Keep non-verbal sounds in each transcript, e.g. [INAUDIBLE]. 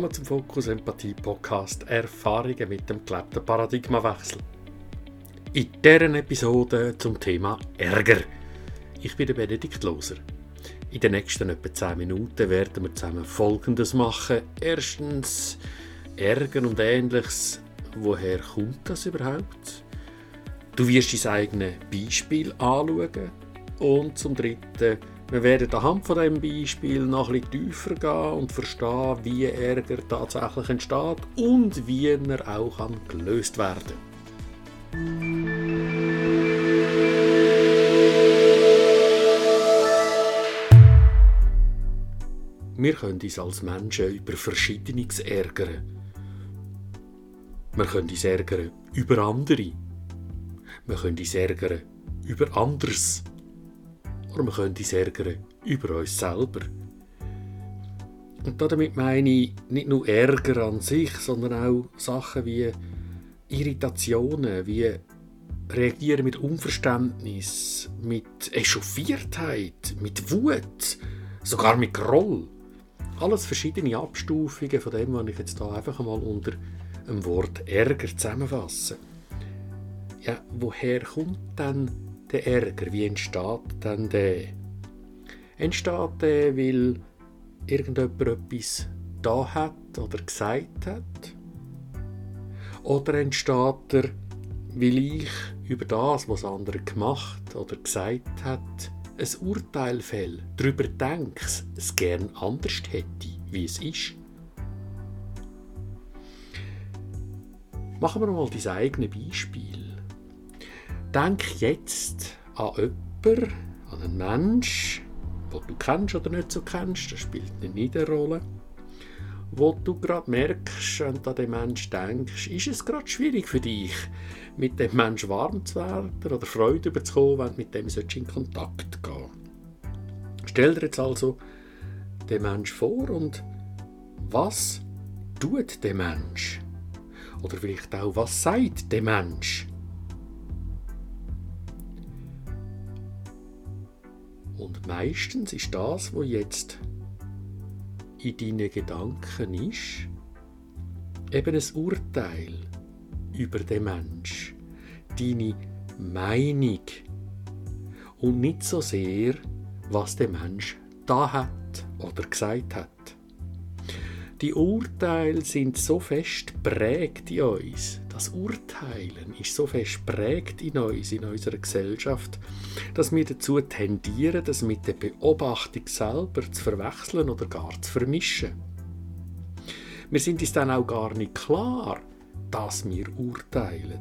Willkommen zum Fokus Empathie Podcast Erfahrungen mit dem gelebten Paradigmawechsel. In deren Episode zum Thema Ärger. Ich bin der Benedikt Loser. In den nächsten etwa 10 Minuten werden wir zusammen Folgendes machen. Erstens Ärger und Ähnliches. Woher kommt das überhaupt? Du wirst dein eigenes Beispiel anschauen. Und zum Dritten wir werden anhand von diesem Beispiel noch bisschen tiefer gehen und verstehen, wie Ärger tatsächlich entsteht und wie er auch gelöst werden kann. Wir können uns als Menschen über Verschiedenes ärgern. Wir können uns ärgern über andere. Wir können uns ärgern über anderes. Oder wir können uns ärgern über uns selber. Und damit meine ich nicht nur Ärger an sich, sondern auch Sachen wie Irritationen, wie Reagieren mit Unverständnis, mit Echauffiertheit, mit Wut, sogar mit Groll. Alles verschiedene Abstufungen von dem, was ich jetzt hier einfach einmal unter dem Wort Ärger zusammenfasse. Ja, woher kommt denn der Ärger? Wie entsteht denn der? Entsteht der, weil irgendjemand etwas da hat oder gesagt hat? Oder entsteht er, weil ich über das, was andere gemacht oder gesagt hat, ein Urteil fäll, darüber denke, es gern anders hätte, wie es ist? Machen wir mal dein eigenes Beispiel. Denk jetzt an jemanden, an einen Mensch, den du kennst oder nicht so kennst, das spielt nicht eine Rolle. Wo du gerade merkst, wenn du an den Menschen denkst, ist es gerade schwierig für dich, mit dem Menschen warm zu werden oder Freude überzukommen, wenn du mit dem in Kontakt gehen Stell dir jetzt also den Mensch vor und was tut der Mensch? Oder vielleicht auch, was sagt der Mensch? Und meistens ist das, was jetzt in deinen Gedanken ist, eben ein Urteil über den Mensch, deine Meinung und nicht so sehr, was der Mensch da hat oder gesagt hat. Die Urteile sind so fest prägt in uns. Das Urteilen ist so fest prägt in uns, in unserer Gesellschaft, dass wir dazu tendieren, das mit der Beobachtung selber zu verwechseln oder gar zu vermischen. Wir sind uns dann auch gar nicht klar, dass wir urteilen.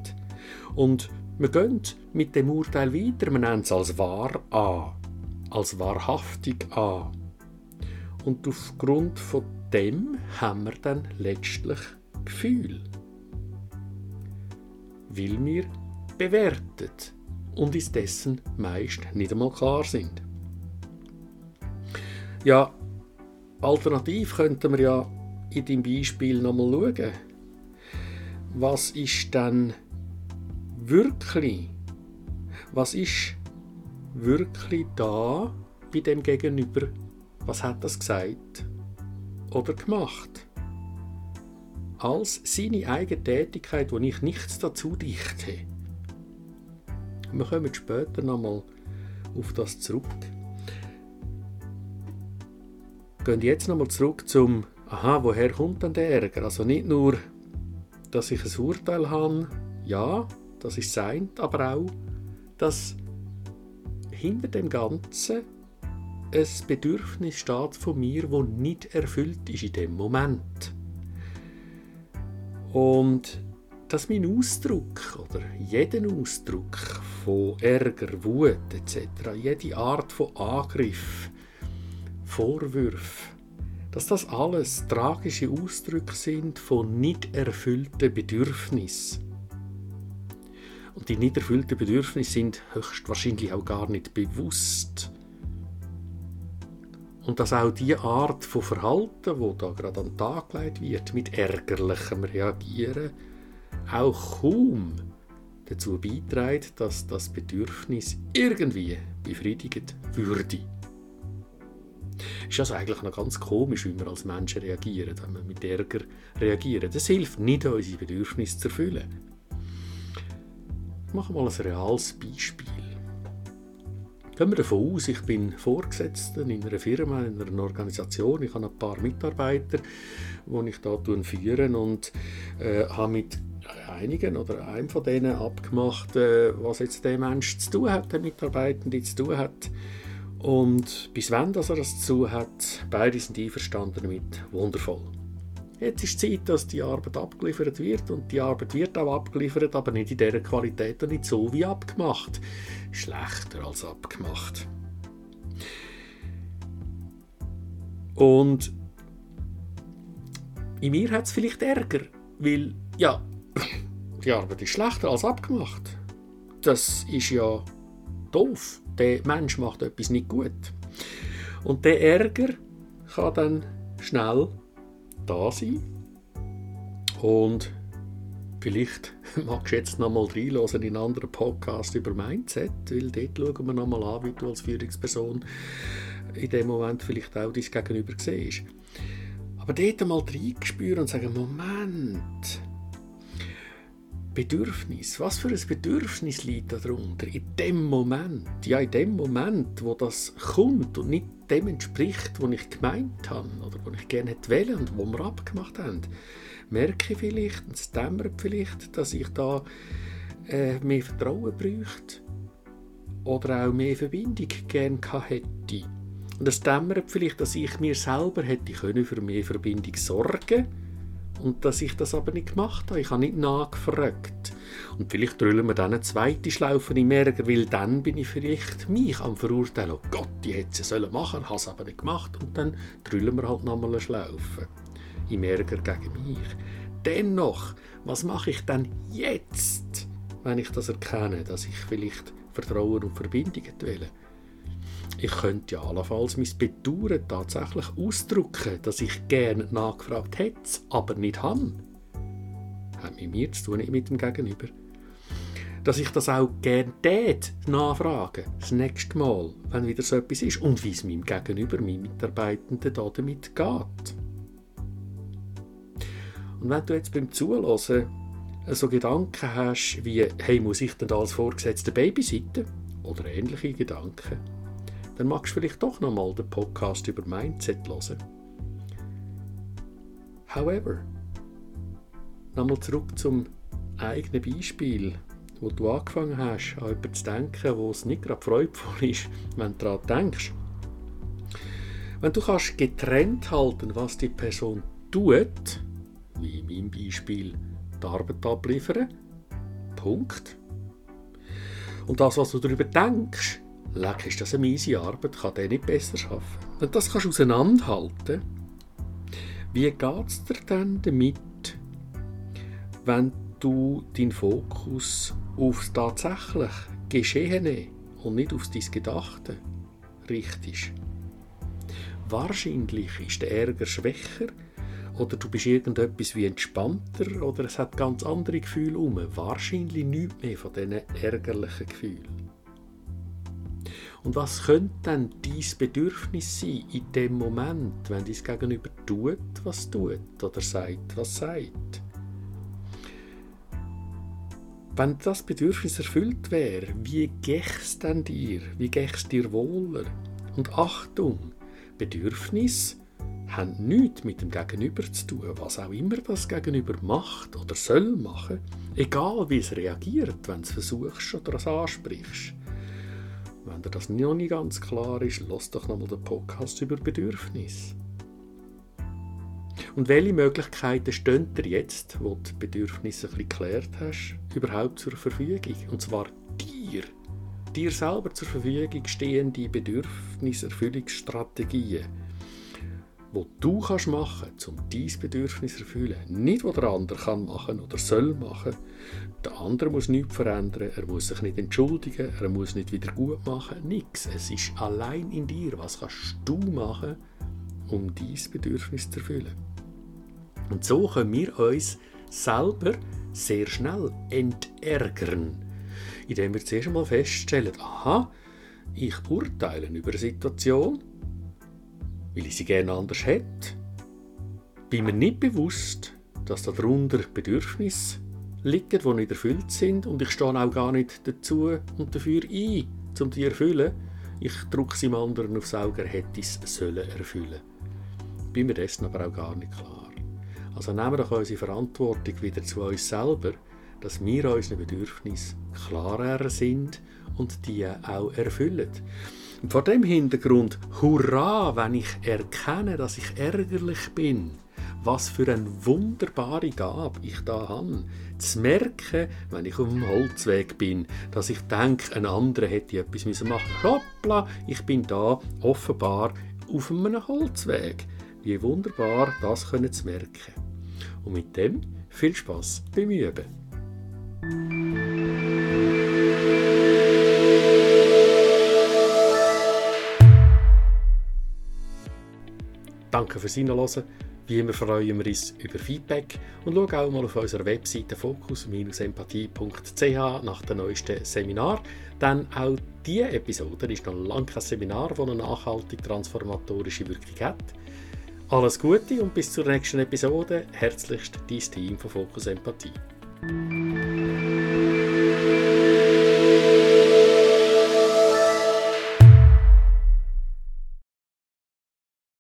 Und wir gehen mit dem Urteil weiter, wir nennen es als wahr an, als wahrhaftig an. Und aufgrund von dem haben wir dann letztlich Gefühl. Weil wir bewertet und uns dessen meist nicht einmal klar sind. Ja, alternativ könnten wir ja in dem Beispiel nochmal schauen. Was ist dann wirklich? Was ist wirklich da bei dem Gegenüber? Was hat das gesagt? Oder gemacht. Als seine eigene Tätigkeit, wo ich nichts dazu dichte. Wir kommen später nochmal auf das zurück. Gehen jetzt nochmal zurück zum, aha, woher kommt denn der Ärger? Also nicht nur, dass ich ein Urteil habe, ja, das ist sein, aber auch, dass hinter dem Ganzen ein Bedürfnis steht von mir, das nicht erfüllt ist in dem Moment. Und dass mein Ausdruck oder jeden Ausdruck von Ärger, Wut etc., jede Art von Angriff, Vorwürfen, dass das alles tragische Ausdrücke sind von nicht erfüllten Bedürfnissen. Und die nicht erfüllten Bedürfnisse sind höchstwahrscheinlich auch gar nicht bewusst und dass auch die Art von Verhalten, wo da gerade an den Tag gelegt wird, mit ärgerlichem Reagieren, auch kaum dazu beiträgt, dass das Bedürfnis irgendwie befriedigt würde. Ist also eigentlich noch ganz komisch, wie wir als Menschen reagieren, wenn wir mit Ärger reagieren. Das hilft nicht, unsere Bedürfnisse zu erfüllen. Ich mache mal ein reales Beispiel. Gehen wir davon aus, ich bin Vorgesetzter in einer Firma, in einer Organisation. Ich habe ein paar Mitarbeiter, die ich hier führen und äh, habe mit einigen oder einem von denen abgemacht, äh, was jetzt der Mensch zu tun hat, der Mitarbeitende zu tun hat. Und bis wann dass er das zu hat, beide sind einverstanden damit. Wundervoll. Jetzt ist Zeit, dass die Arbeit abgeliefert wird und die Arbeit wird auch abgeliefert, aber nicht in dieser Qualität und nicht so wie abgemacht. Schlechter als abgemacht. Und in mir hat es vielleicht Ärger, weil, ja, die Arbeit ist schlechter als abgemacht. Das ist ja doof. Der Mensch macht etwas nicht gut. Und der Ärger kann dann schnell da sein. Und vielleicht [LAUGHS] magst du jetzt noch mal reinhören in einen anderen Podcast über Mindset, weil dort schauen wir noch mal an, wie du als Führungsperson in dem Moment vielleicht auch dein Gegenüber siehst. Aber dort mal reinspüren und sagen, Moment, Bedürfnis. Was für ein Bedürfnis liegt darunter? In dem Moment, ja, in dem Moment, wo das kommt und nicht dem entspricht, was ich gemeint habe oder was ich gerne hätte und wo wir abgemacht haben, merke ich vielleicht, und es dämmert vielleicht, dass ich da äh, mehr Vertrauen bräuchte oder auch mehr Verbindung gerne hätte. Und es dämmert vielleicht, dass ich mir selber hätte können für mehr Verbindung sorgen können und dass ich das aber nicht gemacht habe. Ich habe nicht nachgefragt. Und vielleicht drüllen wir dann eine zweite Schlaufe im Ärger, weil dann bin ich vielleicht mich am verurteilen. Oh Gott, die hätte es machen sollen, habe es aber nicht gemacht. Und dann drüllen wir halt nochmal eine Schlaufe im Ärger gegen mich. Dennoch, was mache ich dann jetzt, wenn ich das erkenne, dass ich vielleicht Vertrauen und Verbindungen wähle? Ich könnte ja allenfalls mein Bedauern tatsächlich ausdrücken, dass ich gerne nachgefragt hätte, aber nicht habe. Hat mit mir zu tun, nicht mit dem Gegenüber. Dass ich das auch gerne tät, nachfragen, das nächste Mal, wenn wieder so etwas ist und wie es meinem Gegenüber, meinem Mitarbeitenden da damit geht. Und wenn du jetzt beim Zuhören so Gedanken hast wie, hey, muss ich denn da als Vorgesetzter Babysitten? Oder ähnliche Gedanken, dann magst du vielleicht doch nochmal den Podcast über Mindset hören. However, nochmal zurück zum eigenen Beispiel, wo du angefangen hast, an jemanden zu denken, wo es nicht gerade freudvoll ist, [LAUGHS] wenn du daran denkst. Wenn du kannst getrennt halten, was die Person tut, wie in meinem Beispiel die Arbeit abliefern, Punkt. Und das, was du darüber denkst, Leck, ist das eine miese Arbeit, kann der nicht besser schaffen. Und das kannst du auseinanderhalten. Wie geht es dir denn damit, wenn du deinen Fokus aufs tatsächlich Geschehene und nicht aufs dein Gedachte richtest? Wahrscheinlich ist der Ärger schwächer oder du bist irgendetwas wie entspannter oder es hat ganz andere Gefühle um. Wahrscheinlich nichts mehr von diesen ärgerlichen Gefühlen. Und was könnte dann dein Bedürfnis sein in dem Moment, wenn dein Gegenüber tut, was tut oder sagt, was sagt? Wenn das Bedürfnis erfüllt wäre, wie gäch's denn dir? Wie gäch's dir wohler? Und Achtung, Bedürfnis haben nichts mit dem Gegenüber zu tun, was auch immer das Gegenüber macht oder soll machen, egal wie es reagiert, wenn du es versuchst oder es ansprichst. Wenn dir das noch nicht ganz klar ist, lass doch nochmal den Podcast über Bedürfnis. Und welche Möglichkeiten stehen dir jetzt, wo du die Bedürfnisse ein bisschen geklärt hast, überhaupt zur Verfügung? Und zwar dir. Dir selber zur Verfügung stehen die Bedürfniserfüllungsstrategien wo du kannst machen kannst, um dein Bedürfnis zu erfüllen. Nicht, was der andere kann machen oder soll machen. Der andere muss nichts verändern, er muss sich nicht entschuldigen, er muss nicht wieder gut machen, nichts. Es ist allein in dir. Was kannst du machen, um dein Bedürfnis zu erfüllen? Und so können wir uns selber sehr schnell entärgern, indem wir zuerst einmal feststellen, aha, ich urteile über eine Situation weil ich sie gerne anders hätte, bin mir nicht bewusst, dass darunter Bedürfnisse liegen, die nicht erfüllt sind und ich stehe auch gar nicht dazu und dafür ein, um die zu erfüllen. Ich drücke es dem anderen aufs Auge, er hätte es sollen erfüllen. Bin mir dessen aber auch gar nicht klar. Also nehmen wir doch unsere Verantwortung wieder zu uns selber, dass wir unseren Bedürfnissen klarer sind und die auch erfüllen. Vor dem Hintergrund, hurra, wenn ich erkenne, dass ich ärgerlich bin, was für eine wunderbare Gabe ich da habe. Zu merken, wenn ich auf dem Holzweg bin, dass ich denke, ein anderer hätte etwas machen müssen. Hoppla, ich bin da offenbar auf einem Holzweg. Wie wunderbar, das zu merken. Und mit dem viel Spaß beim Üben. Danke fürs Hinhören. Wie immer freuen wir uns über Feedback und schau auch mal auf unserer Webseite fokus-empathie.ch nach dem neuesten Seminar. Denn auch diese Episode ist noch lange kein Seminar, das eine nachhaltig transformatorische Wirkung hat. Alles Gute und bis zur nächsten Episode. Herzlichst dein Team von Fokus Empathie.